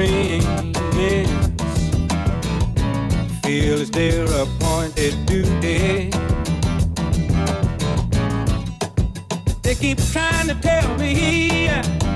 agreements feel it's their appointed duty. They keep trying to tell me.